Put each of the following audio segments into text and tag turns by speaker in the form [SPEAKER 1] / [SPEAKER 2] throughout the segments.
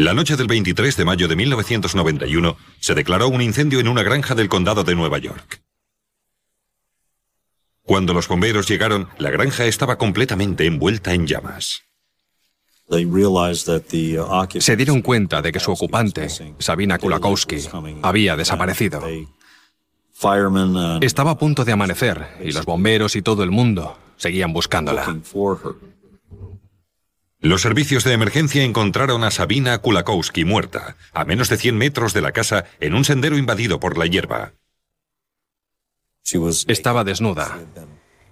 [SPEAKER 1] La noche del 23 de mayo de 1991 se declaró un incendio en una granja del condado de Nueva York. Cuando los bomberos llegaron, la granja estaba completamente envuelta en llamas.
[SPEAKER 2] Se dieron cuenta de que su ocupante, Sabina Kulakowski, había desaparecido. Estaba a punto de amanecer y los bomberos y todo el mundo seguían buscándola.
[SPEAKER 1] Los servicios de emergencia encontraron a Sabina Kulakowski muerta, a menos de 100 metros de la casa, en un sendero invadido por la hierba.
[SPEAKER 2] Estaba desnuda.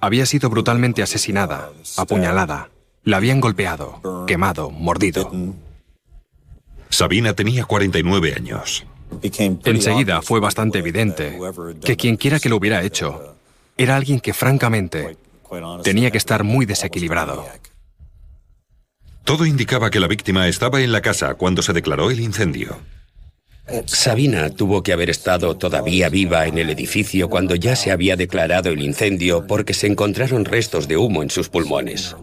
[SPEAKER 2] Había sido brutalmente asesinada, apuñalada. La habían golpeado, quemado, mordido.
[SPEAKER 1] Sabina tenía 49 años.
[SPEAKER 2] Enseguida fue bastante evidente que quien quiera que lo hubiera hecho era alguien que francamente tenía que estar muy desequilibrado.
[SPEAKER 1] Todo indicaba que la víctima estaba en la casa cuando se declaró el incendio.
[SPEAKER 3] Sabina tuvo que haber estado todavía viva en el edificio cuando ya se había declarado el incendio porque se encontraron restos de humo en sus pulmones.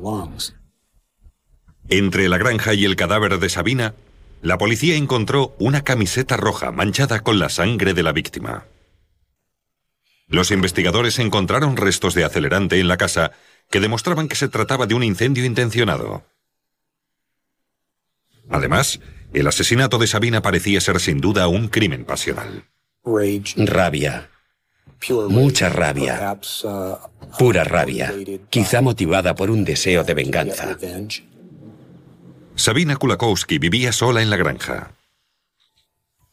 [SPEAKER 1] Entre la granja y el cadáver de Sabina, la policía encontró una camiseta roja manchada con la sangre de la víctima. Los investigadores encontraron restos de acelerante en la casa que demostraban que se trataba de un incendio intencionado. Además, el asesinato de Sabina parecía ser sin duda un crimen pasional.
[SPEAKER 3] Rabia. Mucha rabia. Pura rabia. Quizá motivada por un deseo de venganza.
[SPEAKER 1] Sabina Kulakowski vivía sola en la granja.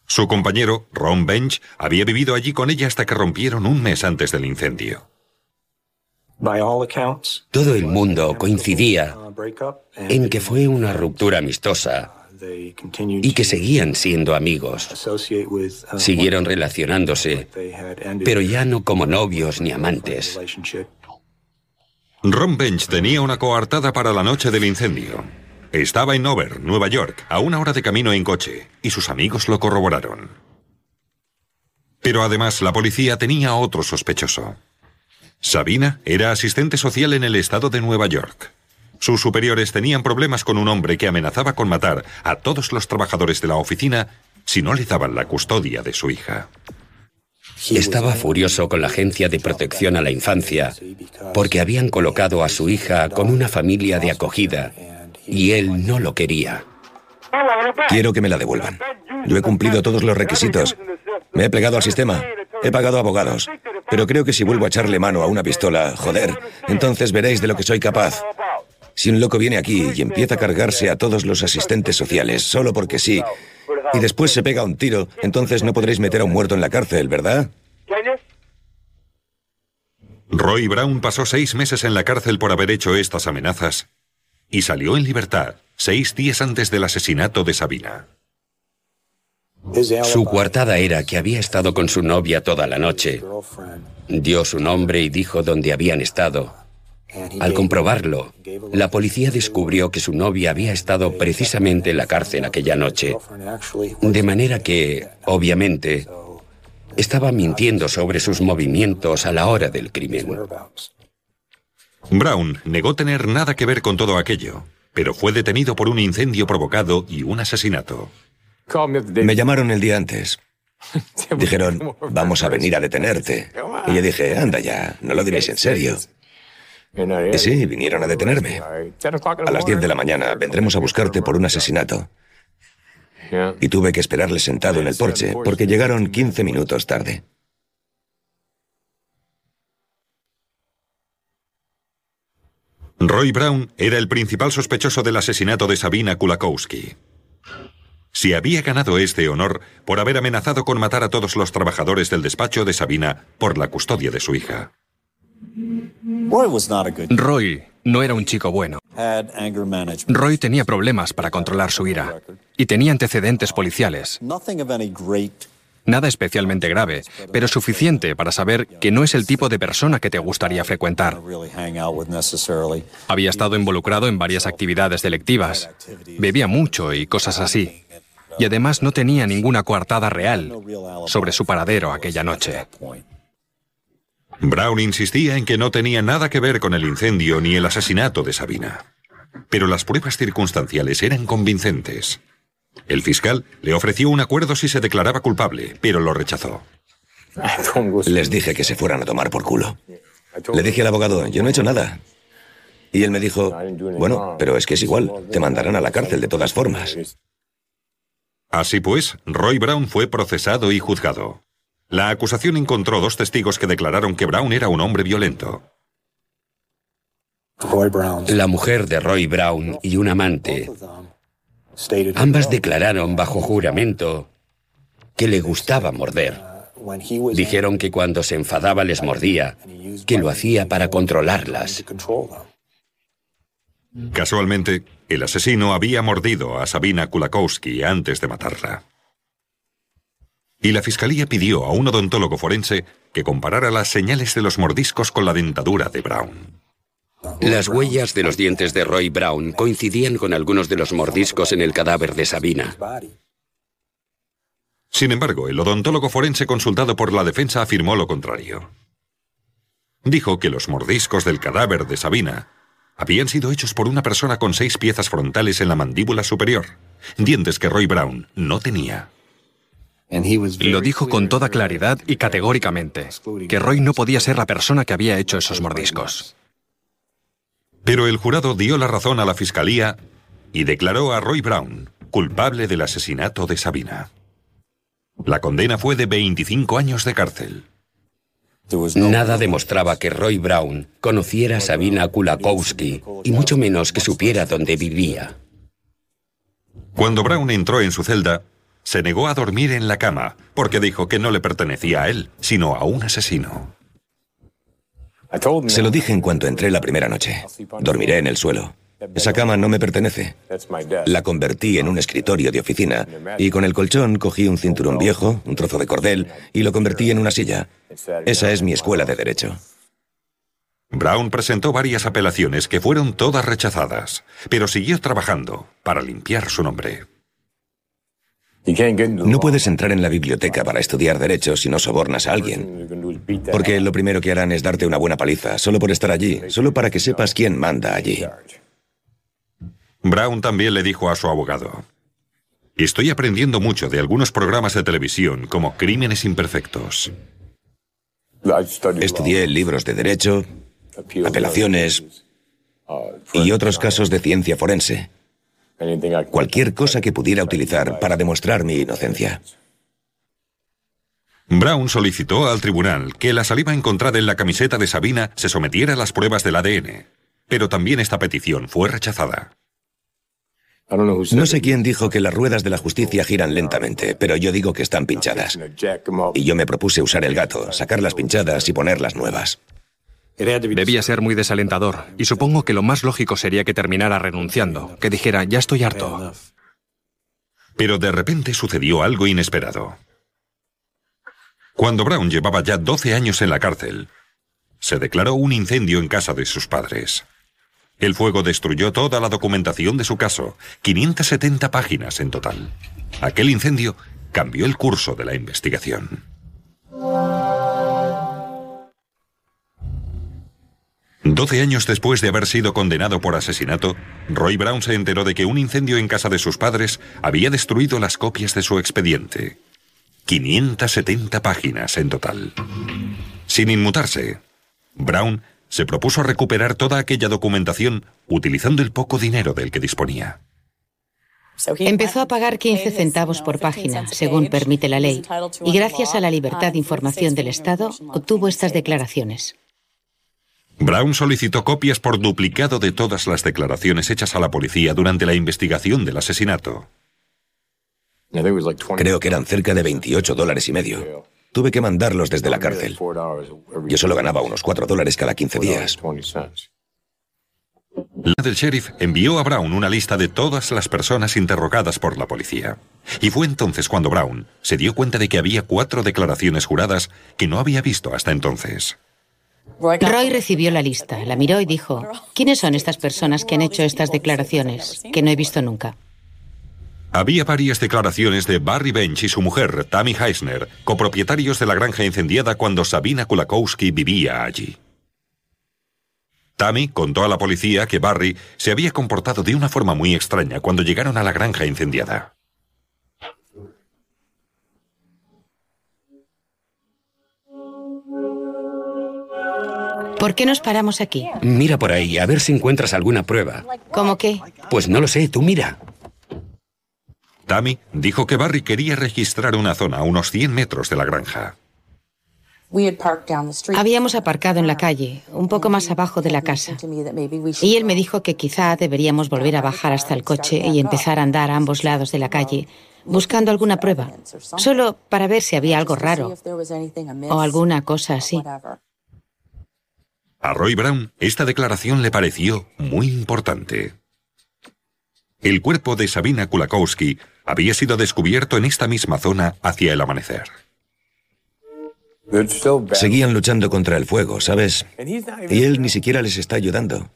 [SPEAKER 1] Su compañero, Ron Bench, había vivido allí con ella hasta que rompieron un mes antes del incendio.
[SPEAKER 3] Todo el mundo coincidía en que fue una ruptura amistosa y que seguían siendo amigos. Siguieron relacionándose, pero ya no como novios ni amantes.
[SPEAKER 1] Ron Bench tenía una coartada para la noche del incendio. Estaba en Over, Nueva York, a una hora de camino en coche, y sus amigos lo corroboraron. Pero además la policía tenía otro sospechoso. Sabina era asistente social en el estado de Nueva York. Sus superiores tenían problemas con un hombre que amenazaba con matar a todos los trabajadores de la oficina si no le daban la custodia de su hija.
[SPEAKER 3] Estaba furioso con la Agencia de Protección a la Infancia porque habían colocado a su hija con una familia de acogida y él no lo quería.
[SPEAKER 4] Quiero que me la devuelvan. Yo he cumplido todos los requisitos. Me he plegado al sistema. He pagado abogados. Pero creo que si vuelvo a echarle mano a una pistola, joder, entonces veréis de lo que soy capaz. Si un loco viene aquí y empieza a cargarse a todos los asistentes sociales solo porque sí, y después se pega un tiro, entonces no podréis meter a un muerto en la cárcel, ¿verdad?
[SPEAKER 1] Roy Brown pasó seis meses en la cárcel por haber hecho estas amenazas y salió en libertad seis días antes del asesinato de Sabina.
[SPEAKER 3] Su coartada era que había estado con su novia toda la noche. Dio su nombre y dijo dónde habían estado. Al comprobarlo, la policía descubrió que su novia había estado precisamente en la cárcel aquella noche. De manera que, obviamente, estaba mintiendo sobre sus movimientos a la hora del crimen.
[SPEAKER 1] Brown negó tener nada que ver con todo aquello, pero fue detenido por un incendio provocado y un asesinato.
[SPEAKER 4] Me llamaron el día antes. Dijeron, vamos a venir a detenerte. Y yo dije, anda ya, no lo diréis en serio. Y sí, vinieron a detenerme. A las 10 de la mañana vendremos a buscarte por un asesinato. Y tuve que esperarle sentado en el porche porque llegaron 15 minutos tarde.
[SPEAKER 1] Roy Brown era el principal sospechoso del asesinato de Sabina Kulakowski. Si había ganado este honor por haber amenazado con matar a todos los trabajadores del despacho de Sabina por la custodia de su hija.
[SPEAKER 2] Roy no era un chico bueno. Roy tenía problemas para controlar su ira y tenía antecedentes policiales. Nada especialmente grave, pero suficiente para saber que no es el tipo de persona que te gustaría frecuentar. Había estado involucrado en varias actividades delictivas, bebía mucho y cosas así. Y además no tenía ninguna coartada real sobre su paradero aquella noche.
[SPEAKER 1] Brown insistía en que no tenía nada que ver con el incendio ni el asesinato de Sabina. Pero las pruebas circunstanciales eran convincentes. El fiscal le ofreció un acuerdo si se declaraba culpable, pero lo rechazó.
[SPEAKER 4] Les dije que se fueran a tomar por culo. Le dije al abogado, yo no he hecho nada. Y él me dijo, bueno, pero es que es igual, te mandarán a la cárcel de todas formas.
[SPEAKER 1] Así pues, Roy Brown fue procesado y juzgado. La acusación encontró dos testigos que declararon que Brown era un hombre violento.
[SPEAKER 3] La mujer de Roy Brown y un amante. Ambas declararon bajo juramento que le gustaba morder. Dijeron que cuando se enfadaba les mordía, que lo hacía para controlarlas.
[SPEAKER 1] Casualmente, el asesino había mordido a Sabina Kulakowski antes de matarla. Y la fiscalía pidió a un odontólogo forense que comparara las señales de los mordiscos con la dentadura de Brown.
[SPEAKER 3] Las huellas de los dientes de Roy Brown coincidían con algunos de los mordiscos en el cadáver de Sabina.
[SPEAKER 1] Sin embargo, el odontólogo forense consultado por la defensa afirmó lo contrario. Dijo que los mordiscos del cadáver de Sabina habían sido hechos por una persona con seis piezas frontales en la mandíbula superior, dientes que Roy Brown no tenía.
[SPEAKER 2] Lo dijo con toda claridad y categóricamente, que Roy no podía ser la persona que había hecho esos mordiscos.
[SPEAKER 1] Pero el jurado dio la razón a la fiscalía y declaró a Roy Brown culpable del asesinato de Sabina. La condena fue de 25 años de cárcel.
[SPEAKER 3] Nada demostraba que Roy Brown conociera a Sabina Kulakowski y mucho menos que supiera dónde vivía.
[SPEAKER 1] Cuando Brown entró en su celda, se negó a dormir en la cama porque dijo que no le pertenecía a él, sino a un asesino.
[SPEAKER 4] Se lo dije en cuanto entré la primera noche. Dormiré en el suelo. Esa cama no me pertenece. La convertí en un escritorio de oficina y con el colchón cogí un cinturón viejo, un trozo de cordel y lo convertí en una silla. Esa es mi escuela de derecho.
[SPEAKER 1] Brown presentó varias apelaciones que fueron todas rechazadas, pero siguió trabajando para limpiar su nombre.
[SPEAKER 4] No puedes entrar en la biblioteca para estudiar derecho si no sobornas a alguien. Porque lo primero que harán es darte una buena paliza, solo por estar allí, solo para que sepas quién manda allí.
[SPEAKER 1] Brown también le dijo a su abogado, Estoy aprendiendo mucho de algunos programas de televisión como Crímenes Imperfectos.
[SPEAKER 4] Estudié libros de derecho, apelaciones y otros casos de ciencia forense. Cualquier cosa que pudiera utilizar para demostrar mi inocencia.
[SPEAKER 1] Brown solicitó al tribunal que la saliva encontrada en la camiseta de Sabina se sometiera a las pruebas del ADN, pero también esta petición fue rechazada.
[SPEAKER 4] No sé quién dijo que las ruedas de la justicia giran lentamente, pero yo digo que están pinchadas. Y yo me propuse usar el gato, sacar las pinchadas y poner las nuevas.
[SPEAKER 2] Debía ser muy desalentador, y supongo que lo más lógico sería que terminara renunciando, que dijera, ya estoy harto.
[SPEAKER 1] Pero de repente sucedió algo inesperado. Cuando Brown llevaba ya 12 años en la cárcel, se declaró un incendio en casa de sus padres. El fuego destruyó toda la documentación de su caso, 570 páginas en total. Aquel incendio cambió el curso de la investigación. Doce años después de haber sido condenado por asesinato, Roy Brown se enteró de que un incendio en casa de sus padres había destruido las copias de su expediente. 570 páginas en total. Sin inmutarse, Brown se propuso recuperar toda aquella documentación utilizando el poco dinero del que disponía.
[SPEAKER 5] Empezó a pagar 15 centavos por página, según permite la ley, y gracias a la libertad de información del Estado obtuvo estas declaraciones.
[SPEAKER 1] Brown solicitó copias por duplicado de todas las declaraciones hechas a la policía durante la investigación del asesinato.
[SPEAKER 4] Creo que eran cerca de 28 dólares y medio. Tuve que mandarlos desde la cárcel. Yo solo ganaba unos 4 dólares cada 15 días.
[SPEAKER 1] La del sheriff envió a Brown una lista de todas las personas interrogadas por la policía. Y fue entonces cuando Brown se dio cuenta de que había cuatro declaraciones juradas que no había visto hasta entonces.
[SPEAKER 5] Roy recibió la lista, la miró y dijo, ¿quiénes son estas personas que han hecho estas declaraciones que no he visto nunca?
[SPEAKER 1] Había varias declaraciones de Barry Bench y su mujer, Tammy Heisner, copropietarios de la granja incendiada cuando Sabina Kulakowski vivía allí. Tammy contó a la policía que Barry se había comportado de una forma muy extraña cuando llegaron a la granja incendiada.
[SPEAKER 5] ¿Por qué nos paramos aquí?
[SPEAKER 3] Mira por ahí, a ver si encuentras alguna prueba.
[SPEAKER 5] ¿Cómo qué?
[SPEAKER 3] Pues no lo sé, tú mira.
[SPEAKER 1] Tammy dijo que Barry quería registrar una zona a unos 100 metros de la granja.
[SPEAKER 5] Habíamos aparcado en la calle, un poco más abajo de la casa. Y él me dijo que quizá deberíamos volver a bajar hasta el coche y empezar a andar a ambos lados de la calle, buscando alguna prueba, solo para ver si había algo raro o alguna cosa así.
[SPEAKER 1] A Roy Brown esta declaración le pareció muy importante. El cuerpo de Sabina Kulakowski había sido descubierto en esta misma zona hacia el amanecer.
[SPEAKER 4] Seguían luchando contra el fuego, ¿sabes? Y él ni siquiera les está ayudando.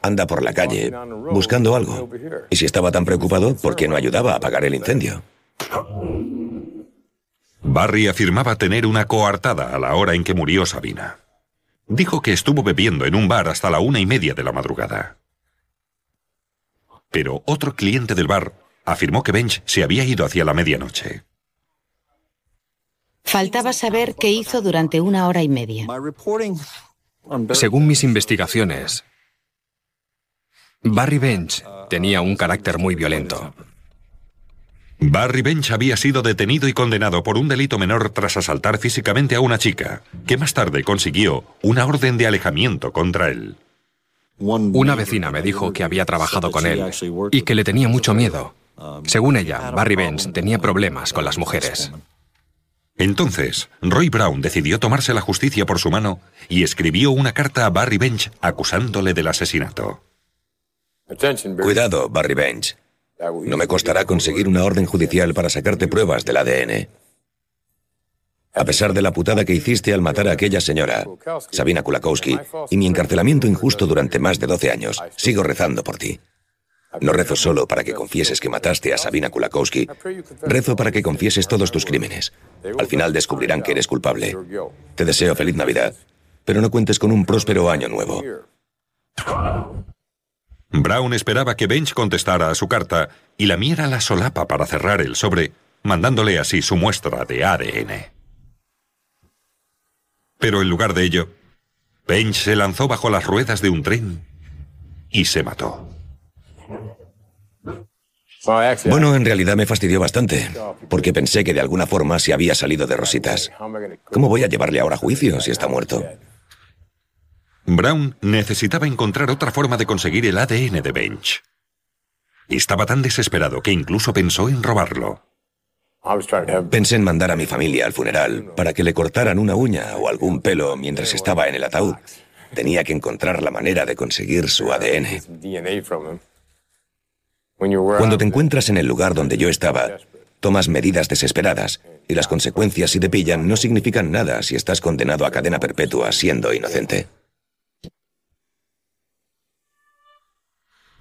[SPEAKER 4] Anda por la calle buscando algo. Y si estaba tan preocupado, ¿por qué no ayudaba a apagar el incendio?
[SPEAKER 1] Barry afirmaba tener una coartada a la hora en que murió Sabina. Dijo que estuvo bebiendo en un bar hasta la una y media de la madrugada. Pero otro cliente del bar afirmó que Bench se había ido hacia la medianoche.
[SPEAKER 5] Faltaba saber qué hizo durante una hora y media.
[SPEAKER 2] Según mis investigaciones, Barry Bench tenía un carácter muy violento.
[SPEAKER 1] Barry Bench había sido detenido y condenado por un delito menor tras asaltar físicamente a una chica, que más tarde consiguió una orden de alejamiento contra él.
[SPEAKER 2] Una vecina me dijo que había trabajado con él y que le tenía mucho miedo. Según ella, Barry Bench tenía problemas con las mujeres.
[SPEAKER 1] Entonces, Roy Brown decidió tomarse la justicia por su mano y escribió una carta a Barry Bench acusándole del asesinato.
[SPEAKER 4] Cuidado, Barry Bench. No me costará conseguir una orden judicial para sacarte pruebas del ADN. A pesar de la putada que hiciste al matar a aquella señora, Sabina Kulakowski, y mi encarcelamiento injusto durante más de 12 años, sigo rezando por ti. No rezo solo para que confieses que mataste a Sabina Kulakowski. Rezo para que confieses todos tus crímenes. Al final descubrirán que eres culpable. Te deseo feliz Navidad, pero no cuentes con un próspero año nuevo.
[SPEAKER 1] Brown esperaba que Bench contestara a su carta y la miera la solapa para cerrar el sobre, mandándole así su muestra de ADN. Pero en lugar de ello, Bench se lanzó bajo las ruedas de un tren y se mató.
[SPEAKER 4] Bueno, en realidad me fastidió bastante, porque pensé que de alguna forma se había salido de rositas. ¿Cómo voy a llevarle ahora a juicio si está muerto?
[SPEAKER 1] Brown necesitaba encontrar otra forma de conseguir el ADN de Bench. Estaba tan desesperado que incluso pensó en robarlo.
[SPEAKER 4] Pensé en mandar a mi familia al funeral para que le cortaran una uña o algún pelo mientras estaba en el ataúd. Tenía que encontrar la manera de conseguir su ADN. Cuando te encuentras en el lugar donde yo estaba, tomas medidas desesperadas y las consecuencias si te pillan no significan nada si estás condenado a cadena perpetua siendo inocente.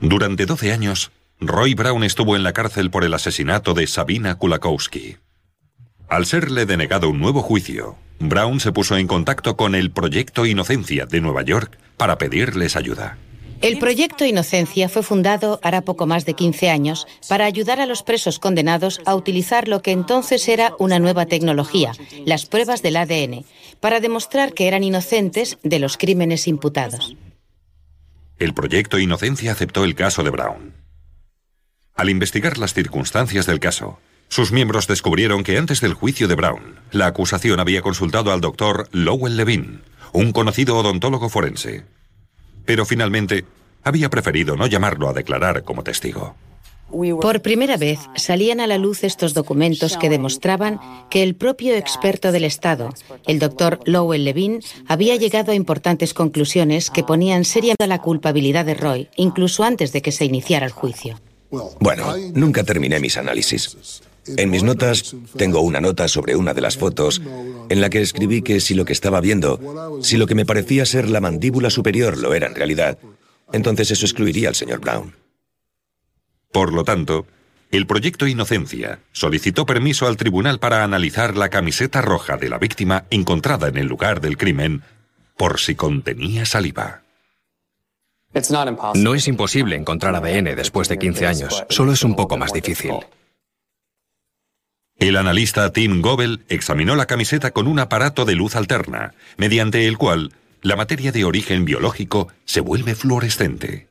[SPEAKER 1] Durante 12 años, Roy Brown estuvo en la cárcel por el asesinato de Sabina Kulakowski. Al serle denegado un nuevo juicio, Brown se puso en contacto con el Proyecto Inocencia de Nueva York para pedirles ayuda.
[SPEAKER 5] El proyecto Inocencia fue fundado hará poco más de 15 años para ayudar a los presos condenados a utilizar lo que entonces era una nueva tecnología, las pruebas del ADN, para demostrar que eran inocentes de los crímenes imputados.
[SPEAKER 1] El proyecto Inocencia aceptó el caso de Brown. Al investigar las circunstancias del caso, sus miembros descubrieron que antes del juicio de Brown, la acusación había consultado al doctor Lowell Levine, un conocido odontólogo forense, pero finalmente había preferido no llamarlo a declarar como testigo.
[SPEAKER 5] Por primera vez salían a la luz estos documentos que demostraban que el propio experto del Estado, el doctor Lowell Levine, había llegado a importantes conclusiones que ponían seriamente la culpabilidad de Roy, incluso antes de que se iniciara el juicio.
[SPEAKER 4] Bueno, nunca terminé mis análisis. En mis notas tengo una nota sobre una de las fotos en la que escribí que si lo que estaba viendo, si lo que me parecía ser la mandíbula superior lo era en realidad, entonces eso excluiría al señor Brown.
[SPEAKER 1] Por lo tanto, el proyecto Inocencia solicitó permiso al tribunal para analizar la camiseta roja de la víctima encontrada en el lugar del crimen por si contenía saliva.
[SPEAKER 2] No es imposible encontrar ADN después de 15 años, solo es un poco más difícil.
[SPEAKER 1] El analista Tim Gobel examinó la camiseta con un aparato de luz alterna, mediante el cual la materia de origen biológico se vuelve fluorescente.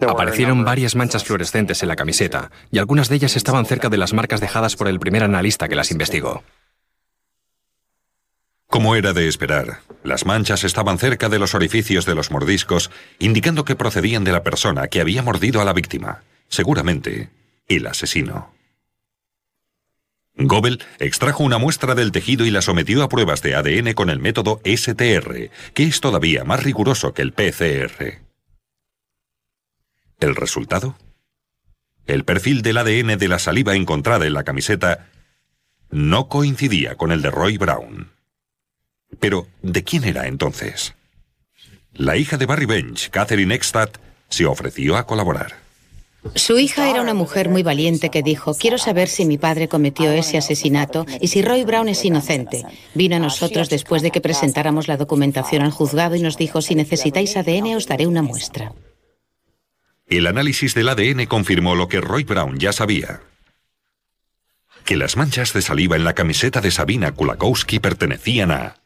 [SPEAKER 2] Aparecieron varias manchas fluorescentes en la camiseta, y algunas de ellas estaban cerca de las marcas dejadas por el primer analista que las investigó.
[SPEAKER 1] Como era de esperar, las manchas estaban cerca de los orificios de los mordiscos, indicando que procedían de la persona que había mordido a la víctima, seguramente el asesino. Gobel extrajo una muestra del tejido y la sometió a pruebas de ADN con el método STR, que es todavía más riguroso que el PCR. ¿El resultado? El perfil del ADN de la saliva encontrada en la camiseta no coincidía con el de Roy Brown. Pero, ¿de quién era entonces? La hija de Barry Bench, Catherine Eckstadt, se ofreció a colaborar.
[SPEAKER 5] Su hija era una mujer muy valiente que dijo, quiero saber si mi padre cometió ese asesinato y si Roy Brown es inocente. Vino a nosotros después de que presentáramos la documentación al juzgado y nos dijo, si necesitáis ADN os daré una muestra.
[SPEAKER 1] El análisis del ADN confirmó lo que Roy Brown ya sabía. Que las manchas de saliva en la camiseta de Sabina Kulakowski pertenecían a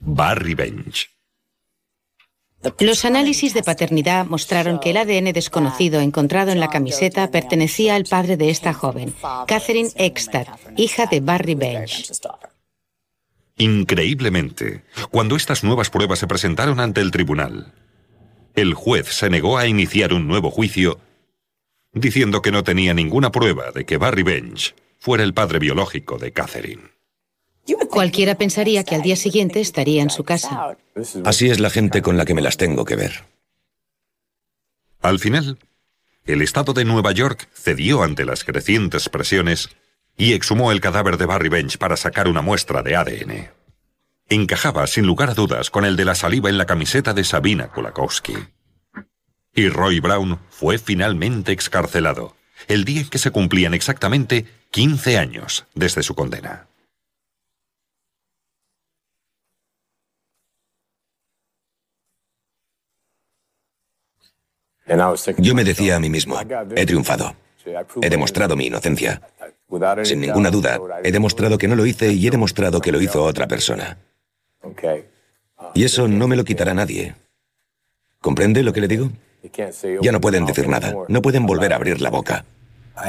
[SPEAKER 1] Barry Bench.
[SPEAKER 5] Los análisis de paternidad mostraron que el ADN desconocido encontrado en la camiseta pertenecía al padre de esta joven, Catherine Eckstadt, hija de Barry Bench.
[SPEAKER 1] Increíblemente, cuando estas nuevas pruebas se presentaron ante el tribunal, el juez se negó a iniciar un nuevo juicio, diciendo que no tenía ninguna prueba de que Barry Bench fuera el padre biológico de Catherine.
[SPEAKER 5] Cualquiera pensaría que al día siguiente estaría en su casa.
[SPEAKER 4] Así es la gente con la que me las tengo que ver.
[SPEAKER 1] Al final, el Estado de Nueva York cedió ante las crecientes presiones y exhumó el cadáver de Barry Bench para sacar una muestra de ADN. Encajaba, sin lugar a dudas, con el de la saliva en la camiseta de Sabina Kulakowski. Y Roy Brown fue finalmente excarcelado, el día en que se cumplían exactamente 15 años desde su condena.
[SPEAKER 4] Yo me decía a mí mismo, he triunfado. He demostrado mi inocencia. Sin ninguna duda, he demostrado que no lo hice y he demostrado que lo hizo otra persona. Y eso no me lo quitará nadie. ¿Comprende lo que le digo? Ya no pueden decir nada, no pueden volver a abrir la boca.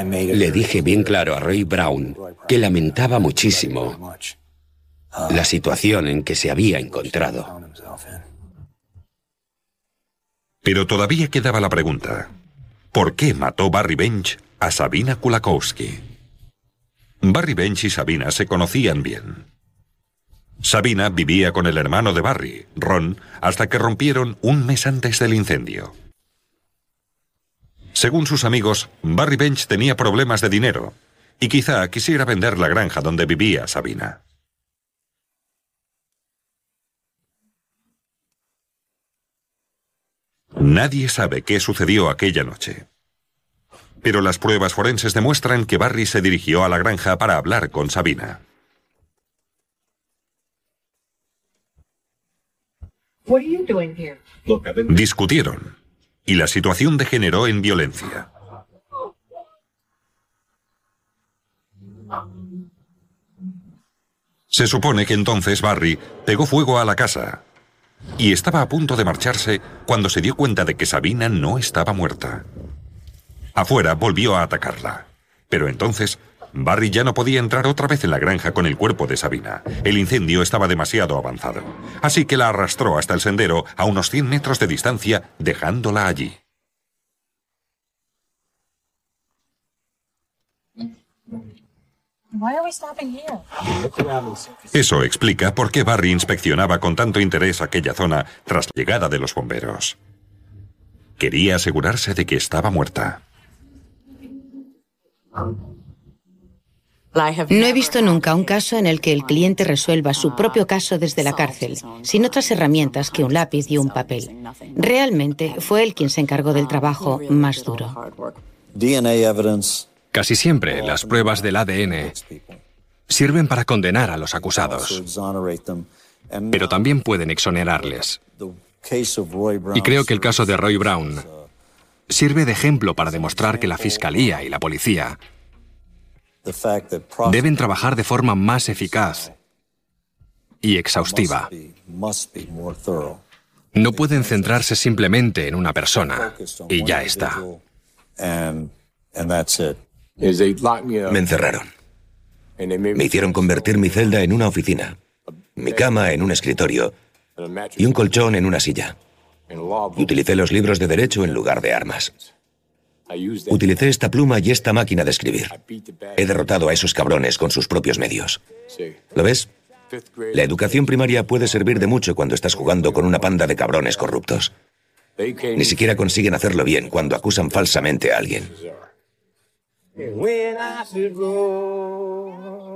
[SPEAKER 3] Le dije bien claro a Roy Brown que lamentaba muchísimo la situación en que se había encontrado.
[SPEAKER 1] Pero todavía quedaba la pregunta. ¿Por qué mató Barry Bench a Sabina Kulakowski? Barry Bench y Sabina se conocían bien. Sabina vivía con el hermano de Barry, Ron, hasta que rompieron un mes antes del incendio. Según sus amigos, Barry Bench tenía problemas de dinero y quizá quisiera vender la granja donde vivía Sabina. Nadie sabe qué sucedió aquella noche. Pero las pruebas forenses demuestran que Barry se dirigió a la granja para hablar con Sabina. Discutieron y la situación degeneró en violencia. Se supone que entonces Barry pegó fuego a la casa y estaba a punto de marcharse cuando se dio cuenta de que Sabina no estaba muerta. Afuera volvió a atacarla, pero entonces Barry ya no podía entrar otra vez en la granja con el cuerpo de Sabina. El incendio estaba demasiado avanzado, así que la arrastró hasta el sendero a unos 100 metros de distancia, dejándola allí. Eso explica por qué Barry inspeccionaba con tanto interés aquella zona tras la llegada de los bomberos. Quería asegurarse de que estaba muerta.
[SPEAKER 5] No he visto nunca un caso en el que el cliente resuelva su propio caso desde la cárcel, sin otras herramientas que un lápiz y un papel. Realmente fue él quien se encargó del trabajo más duro.
[SPEAKER 2] Casi siempre las pruebas del ADN sirven para condenar a los acusados, pero también pueden exonerarles. Y creo que el caso de Roy Brown sirve de ejemplo para demostrar que la Fiscalía y la policía Deben trabajar de forma más eficaz y exhaustiva. No pueden centrarse simplemente en una persona y ya está.
[SPEAKER 4] Me encerraron. Me hicieron convertir mi celda en una oficina, mi cama en un escritorio y un colchón en una silla. Y utilicé los libros de derecho en lugar de armas. Utilicé esta pluma y esta máquina de escribir. He derrotado a esos cabrones con sus propios medios. ¿Lo ves? La educación primaria puede servir de mucho cuando estás jugando con una panda de cabrones corruptos. Ni siquiera consiguen hacerlo bien cuando acusan falsamente a alguien. when I should roll.